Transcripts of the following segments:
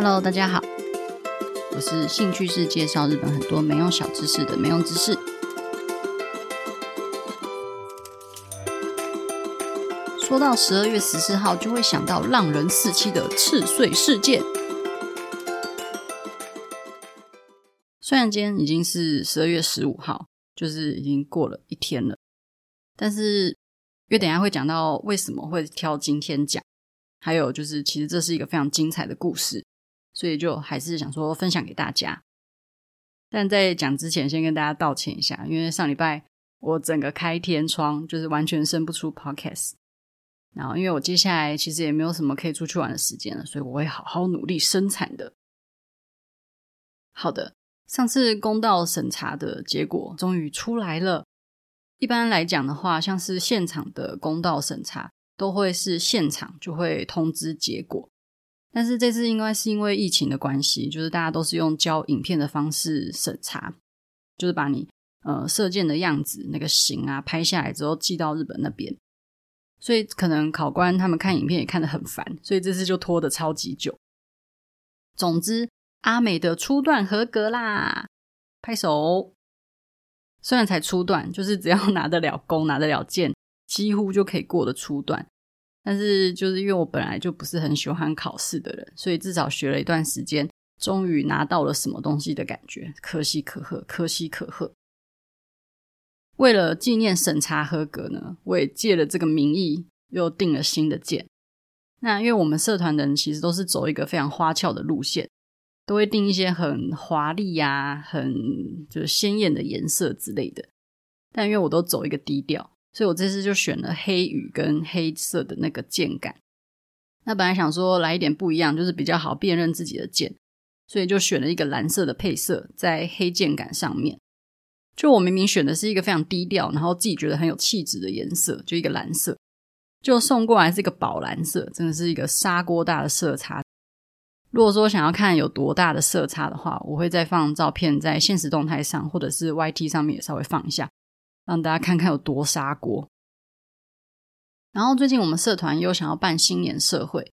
Hello，大家好，我是兴趣是介绍日本很多没用小知识的没用知识。说到十二月十四号，就会想到浪人四七的赤穗事件。虽然今天已经是十二月十五号，就是已经过了一天了，但是因为等下会讲到为什么会挑今天讲，还有就是其实这是一个非常精彩的故事。所以就还是想说分享给大家，但在讲之前，先跟大家道歉一下，因为上礼拜我整个开天窗，就是完全生不出 podcast。然后，因为我接下来其实也没有什么可以出去玩的时间了，所以我会好好努力生产的。好的，上次公道审查的结果终于出来了。一般来讲的话，像是现场的公道审查，都会是现场就会通知结果。但是这次应该是因为疫情的关系，就是大家都是用交影片的方式审查，就是把你呃射箭的样子那个形啊拍下来之后寄到日本那边，所以可能考官他们看影片也看得很烦，所以这次就拖得超级久。总之，阿美的初段合格啦，拍手。虽然才初段，就是只要拿得了弓、拿得了箭，几乎就可以过的初段。但是，就是因为我本来就不是很喜欢考试的人，所以至少学了一段时间，终于拿到了什么东西的感觉，可喜可贺，可喜可贺。为了纪念审查合格呢，我也借了这个名义，又订了新的箭。那因为我们社团的人其实都是走一个非常花俏的路线，都会订一些很华丽呀、很就是鲜艳的颜色之类的。但因为我都走一个低调。所以我这次就选了黑羽跟黑色的那个箭杆。那本来想说来一点不一样，就是比较好辨认自己的箭，所以就选了一个蓝色的配色在黑箭杆上面。就我明明选的是一个非常低调，然后自己觉得很有气质的颜色，就一个蓝色，就送过来是一个宝蓝色，真的是一个砂锅大的色差。如果说想要看有多大的色差的话，我会再放照片在现实动态上，或者是 YT 上面也稍微放一下。让大家看看有多砂锅。然后最近我们社团又想要办新年社会，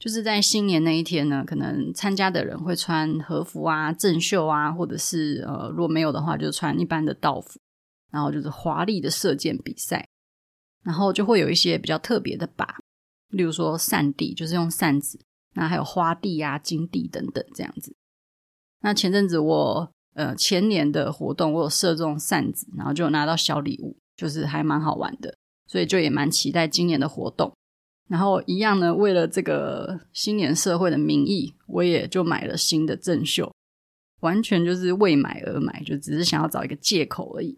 就是在新年那一天呢，可能参加的人会穿和服啊、正袖啊，或者是呃，如果没有的话，就穿一般的道服。然后就是华丽的射箭比赛，然后就会有一些比较特别的靶，例如说扇地，就是用扇子；那还有花地啊、金地等等这样子。那前阵子我。呃，前年的活动我有射中扇子，然后就拿到小礼物，就是还蛮好玩的，所以就也蛮期待今年的活动。然后一样呢，为了这个新年社会的名义，我也就买了新的正袖，完全就是为买而买，就只是想要找一个借口而已。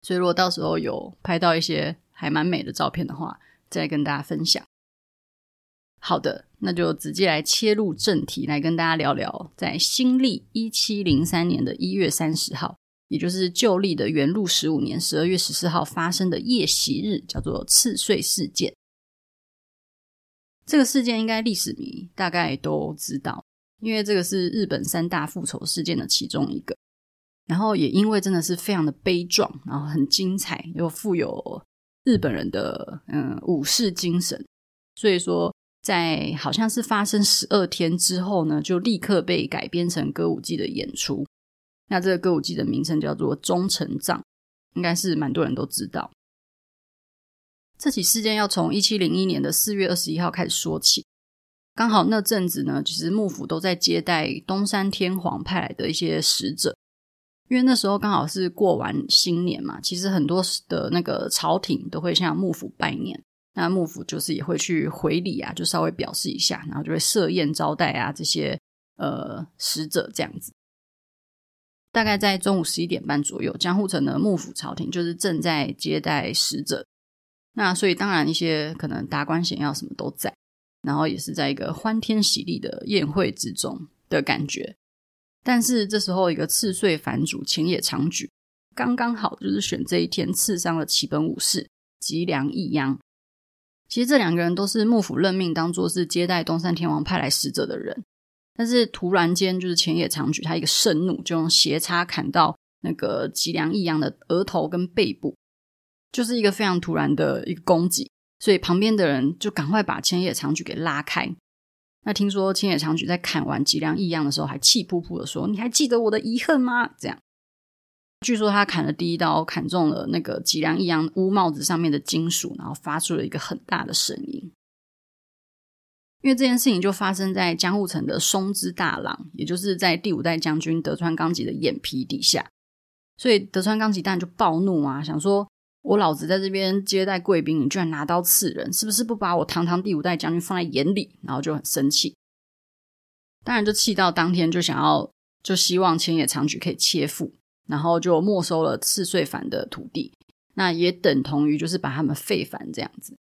所以如果到时候有拍到一些还蛮美的照片的话，再跟大家分享。好的，那就直接来切入正题，来跟大家聊聊，在新历一七零三年的一月三十号，也就是旧历的元禄十五年十二月十四号发生的夜袭日，叫做赤穗事件。这个事件应该历史迷大概都知道，因为这个是日本三大复仇事件的其中一个。然后也因为真的是非常的悲壮，然后很精彩，又富有日本人的嗯武士精神，所以说。在好像是发生十二天之后呢，就立刻被改编成歌舞伎的演出。那这个歌舞伎的名称叫做《终成帐》，应该是蛮多人都知道。这起事件要从一七零一年的四月二十一号开始说起。刚好那阵子呢，其实幕府都在接待东山天皇派来的一些使者，因为那时候刚好是过完新年嘛，其实很多的那个朝廷都会向幕府拜年。那幕府就是也会去回礼啊，就稍微表示一下，然后就会设宴招待啊这些呃使者这样子。大概在中午十一点半左右，江户城的幕府朝廷就是正在接待使者。那所以当然一些可能达官显要什么都在，然后也是在一个欢天喜地的宴会之中的感觉。但是这时候一个赤穗藩主浅野长矩刚刚好就是选这一天刺伤了旗本武士吉良义央。其实这两个人都是幕府任命当做是接待东山天王派来使者的人，但是突然间就是浅野长矩他一个盛怒，就用斜叉砍到那个吉良义央的额头跟背部，就是一个非常突然的一个攻击，所以旁边的人就赶快把浅野长矩给拉开。那听说千野长矩在砍完吉良义央的时候，还气扑扑的说：“你还记得我的遗恨吗？”这样。据说他砍了第一刀，砍中了那个吉良义央乌帽子上面的金属，然后发出了一个很大的声音。因为这件事情就发生在江户城的松之大郎，也就是在第五代将军德川纲吉的眼皮底下，所以德川纲吉当然就暴怒啊，想说我老子在这边接待贵宾，你居然拿刀刺人，是不是不把我堂堂第五代将军放在眼里？然后就很生气，当然就气到当天就想要，就希望千野长矩可以切腹。然后就没收了赤穗藩的土地，那也等同于就是把他们废藩这样子。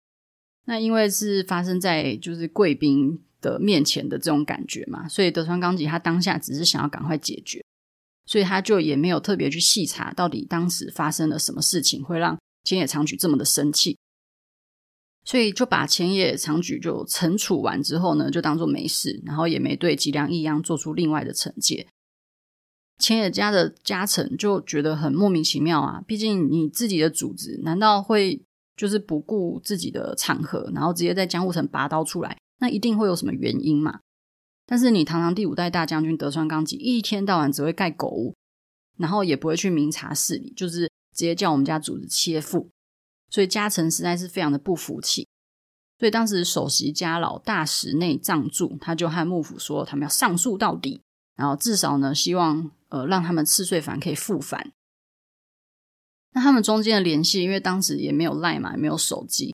那因为是发生在就是贵宾的面前的这种感觉嘛，所以德川纲吉他当下只是想要赶快解决，所以他就也没有特别去细查到底当时发生了什么事情会让千野长矩这么的生气，所以就把千野长矩就惩处完之后呢，就当做没事，然后也没对吉良义央做出另外的惩戒。千野家的家臣就觉得很莫名其妙啊！毕竟你自己的主子难道会就是不顾自己的场合，然后直接在江户城拔刀出来？那一定会有什么原因嘛？但是你堂堂第五代大将军德川纲吉，一天到晚只会盖狗屋，然后也不会去明察事理，就是直接叫我们家主子切腹，所以家臣实在是非常的不服气。所以当时首席家老大石内藏助他就和幕府说，他们要上诉到底，然后至少呢，希望。呃，让他们赤穗藩可以复返。那他们中间的联系，因为当时也没有赖嘛，也没有手机，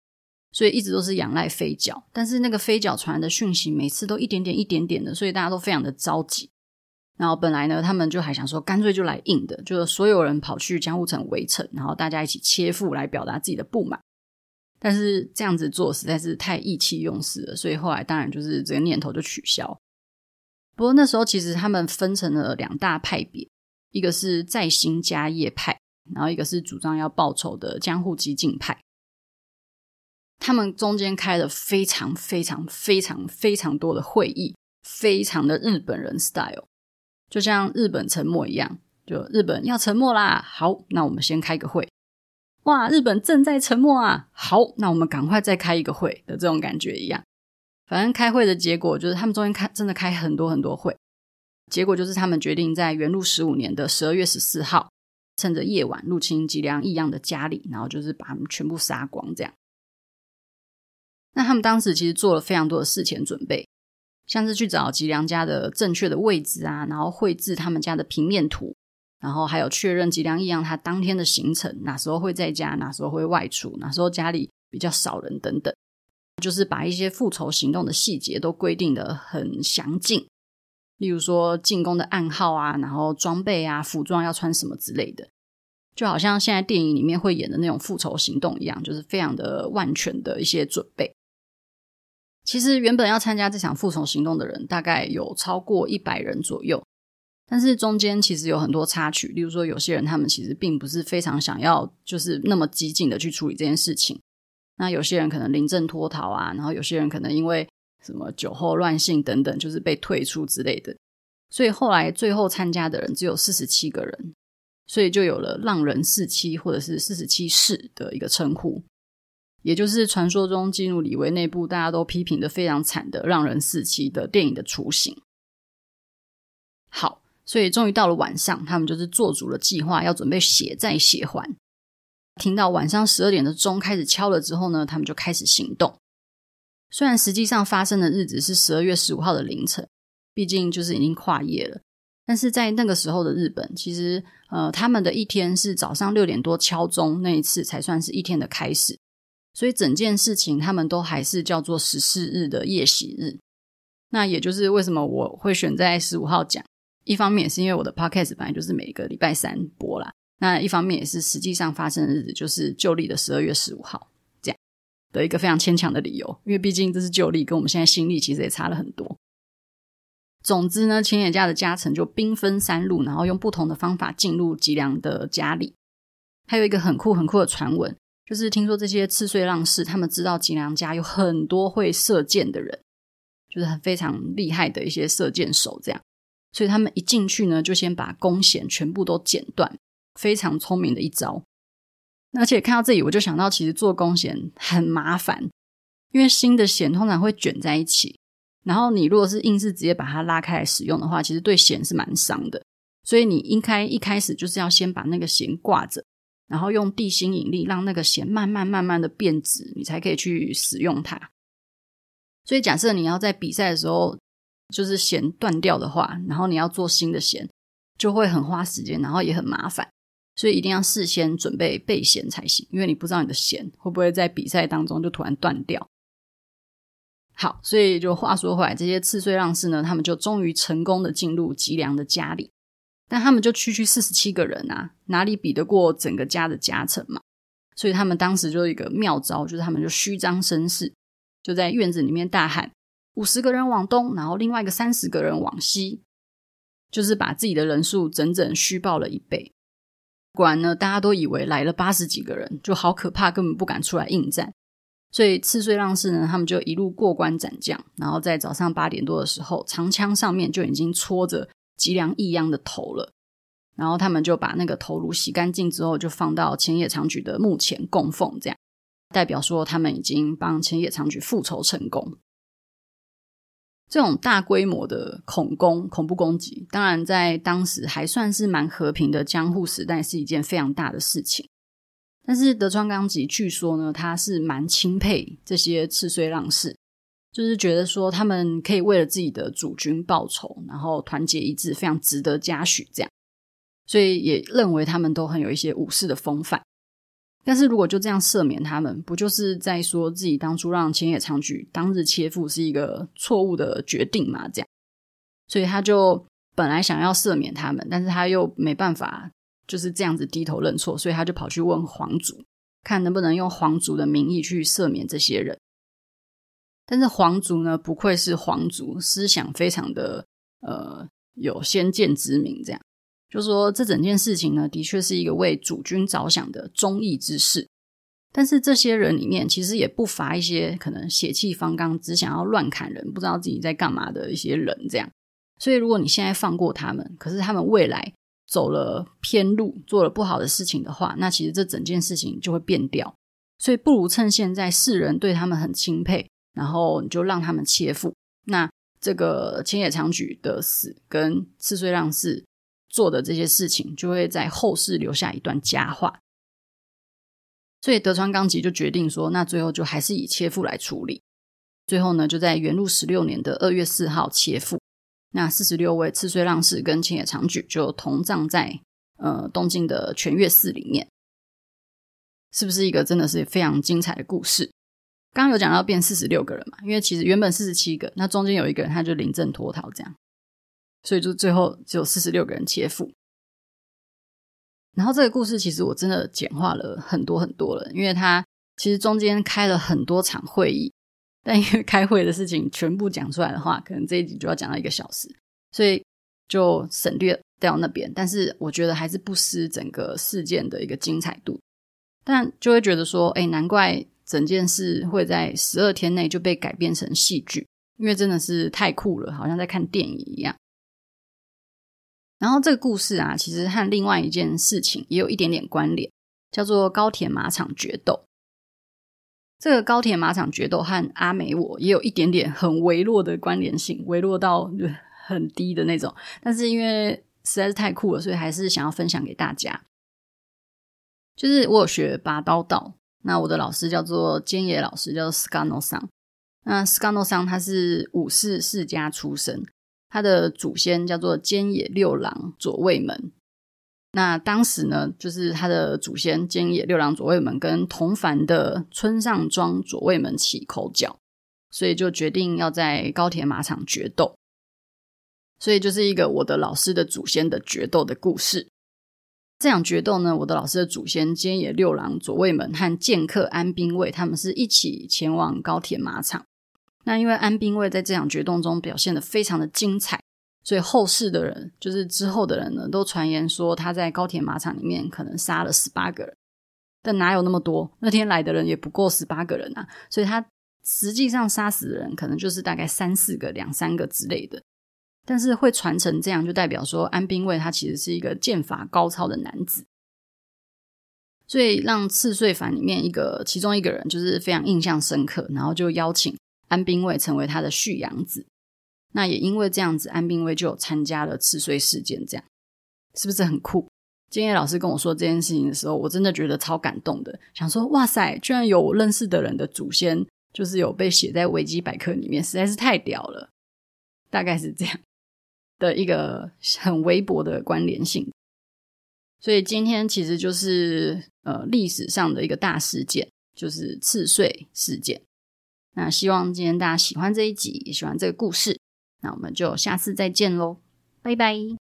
所以一直都是仰赖飞脚。但是那个飞脚传来的讯息，每次都一点点、一点点的，所以大家都非常的着急。然后本来呢，他们就还想说，干脆就来硬的，就是所有人跑去江户城围城，然后大家一起切腹来表达自己的不满。但是这样子做实在是太意气用事了，所以后来当然就是这个念头就取消。不过那时候其实他们分成了两大派别，一个是在新家业派，然后一个是主张要报仇的江户激进派。他们中间开了非常非常非常非常多的会议，非常的日本人 style，就像日本沉没一样，就日本要沉没啦，好，那我们先开个会。哇，日本正在沉没啊，好，那我们赶快再开一个会的这种感觉一样。反正开会的结果就是，他们中间开真的开很多很多会，结果就是他们决定在元禄十五年的十二月十四号，趁着夜晚入侵吉良义样的家里，然后就是把他们全部杀光。这样，那他们当时其实做了非常多的事前准备，像是去找吉良家的正确的位置啊，然后绘制他们家的平面图，然后还有确认吉良义央他当天的行程，哪时候会在家，哪时候会外出，哪时候家里比较少人等等。就是把一些复仇行动的细节都规定得很详尽，例如说进攻的暗号啊，然后装备啊、服装要穿什么之类的，就好像现在电影里面会演的那种复仇行动一样，就是非常的万全的一些准备。其实原本要参加这场复仇行动的人大概有超过一百人左右，但是中间其实有很多插曲，例如说有些人他们其实并不是非常想要，就是那么激进的去处理这件事情。那有些人可能临阵脱逃啊，然后有些人可能因为什么酒后乱性等等，就是被退出之类的。所以后来最后参加的人只有四十七个人，所以就有了“浪人四七”或者是“四十七士”的一个称呼，也就是传说中基努里维内部大家都批评的非常惨的“浪人四七”的电影的雏形。好，所以终于到了晚上，他们就是做足了计划，要准备血债血还。听到晚上十二点的钟开始敲了之后呢，他们就开始行动。虽然实际上发生的日子是十二月十五号的凌晨，毕竟就是已经跨夜了。但是在那个时候的日本，其实呃，他们的一天是早上六点多敲钟那一次才算是一天的开始。所以整件事情他们都还是叫做十四日的夜袭日。那也就是为什么我会选在十五号讲，一方面也是因为我的 podcast 本来就是每个礼拜三播啦。那一方面也是实际上发生的日子，就是旧历的十二月十五号，这样的一个非常牵强的理由，因为毕竟这是旧历，跟我们现在新历其实也差了很多。总之呢，千野家的家臣就兵分三路，然后用不同的方法进入吉良的家里。还有一个很酷很酷的传闻，就是听说这些赤穗浪士他们知道吉良家有很多会射箭的人，就是很非常厉害的一些射箭手，这样，所以他们一进去呢，就先把弓弦全部都剪断。非常聪明的一招，而且看到这里，我就想到，其实做弓弦很麻烦，因为新的弦通常会卷在一起，然后你如果是硬是直接把它拉开来使用的话，其实对弦是蛮伤的。所以你应该一开始就是要先把那个弦挂着，然后用地心引力让那个弦慢慢慢慢的变直，你才可以去使用它。所以假设你要在比赛的时候就是弦断掉的话，然后你要做新的弦，就会很花时间，然后也很麻烦。所以一定要事先准备备弦才行，因为你不知道你的弦会不会在比赛当中就突然断掉。好，所以就话说回来，这些次岁让士呢，他们就终于成功的进入吉良的家里，但他们就区区四十七个人啊，哪里比得过整个家的家臣嘛？所以他们当时就有一个妙招，就是他们就虚张声势，就在院子里面大喊：五十个人往东，然后另外一个三十个人往西，就是把自己的人数整整虚报了一倍。果然呢，大家都以为来了八十几个人，就好可怕，根本不敢出来应战。所以赤穗浪士呢，他们就一路过关斩将，然后在早上八点多的时候，长枪上面就已经戳着吉良义央的头了。然后他们就把那个头颅洗干净之后，就放到千野长矩的墓前供奉，这样代表说他们已经帮浅野长矩复仇成功。这种大规模的恐攻、恐怖攻击，当然在当时还算是蛮和平的江户时代，是一件非常大的事情。但是德川纲吉据说呢，他是蛮钦佩这些赤穗浪士，就是觉得说他们可以为了自己的主君报仇，然后团结一致，非常值得嘉许。这样，所以也认为他们都很有一些武士的风范。但是如果就这样赦免他们，不就是在说自己当初让千野长矩当日切腹是一个错误的决定嘛？这样，所以他就本来想要赦免他们，但是他又没办法就是这样子低头认错，所以他就跑去问皇族，看能不能用皇族的名义去赦免这些人。但是皇族呢，不愧是皇族，思想非常的呃有先见之明，这样。就说这整件事情呢，的确是一个为主君着想的忠义之事。但是这些人里面，其实也不乏一些可能血气方刚、只想要乱砍人、不知道自己在干嘛的一些人。这样，所以如果你现在放过他们，可是他们未来走了偏路，做了不好的事情的话，那其实这整件事情就会变掉。所以不如趁现在世人对他们很钦佩，然后你就让他们切腹。那这个浅野长举的死跟次岁让士做的这些事情，就会在后世留下一段佳话。所以德川纲吉就决定说，那最后就还是以切腹来处理。最后呢，就在元禄十六年的二月四号切腹。那四十六位次岁浪士跟浅野长矩就同葬在呃东京的泉岳寺里面。是不是一个真的是非常精彩的故事？刚刚有讲到变四十六个人嘛，因为其实原本四十七个，那中间有一个人他就临阵脱逃这样。所以就最后只有四十六个人切腹，然后这个故事其实我真的简化了很多很多了，因为它其实中间开了很多场会议，但因为开会的事情全部讲出来的话，可能这一集就要讲到一个小时，所以就省略掉那边。但是我觉得还是不失整个事件的一个精彩度，但就会觉得说，哎，难怪整件事会在十二天内就被改编成戏剧，因为真的是太酷了，好像在看电影一样。然后这个故事啊，其实和另外一件事情也有一点点关联，叫做高田马场决斗。这个高田马场决斗和阿美我也有一点点很微弱的关联性，微弱到 很低的那种。但是因为实在是太酷了，所以还是想要分享给大家。就是我有学拔刀道，那我的老师叫做菅野老师，叫做 Scano 桑。那 Scano 桑他是武士世家出身。他的祖先叫做菅野六郎左卫门，那当时呢，就是他的祖先菅野六郎左卫门跟同藩的村上庄左卫门起口角，所以就决定要在高田马场决斗。所以就是一个我的老师的祖先的决斗的故事。这场决斗呢，我的老师的祖先菅野六郎左卫门和剑客安兵卫他们是一起前往高田马场。那因为安兵卫在这场决斗中表现得非常的精彩，所以后世的人，就是之后的人呢，都传言说他在高田马场里面可能杀了十八个人，但哪有那么多？那天来的人也不过十八个人啊，所以他实际上杀死的人可能就是大概三四个、两三个之类的。但是会传成这样，就代表说安兵卫他其实是一个剑法高超的男子，所以让次岁藩里面一个其中一个人就是非常印象深刻，然后就邀请。安兵卫成为他的续养子，那也因为这样子，安兵卫就有参加了赤穗事件，这样是不是很酷？今天老师跟我说这件事情的时候，我真的觉得超感动的，想说哇塞，居然有我认识的人的祖先，就是有被写在维基百科里面，实在是太屌了。大概是这样的一个很微薄的关联性，所以今天其实就是呃历史上的一个大事件，就是赤穗事件。那希望今天大家喜欢这一集，也喜欢这个故事。那我们就下次再见喽，拜拜。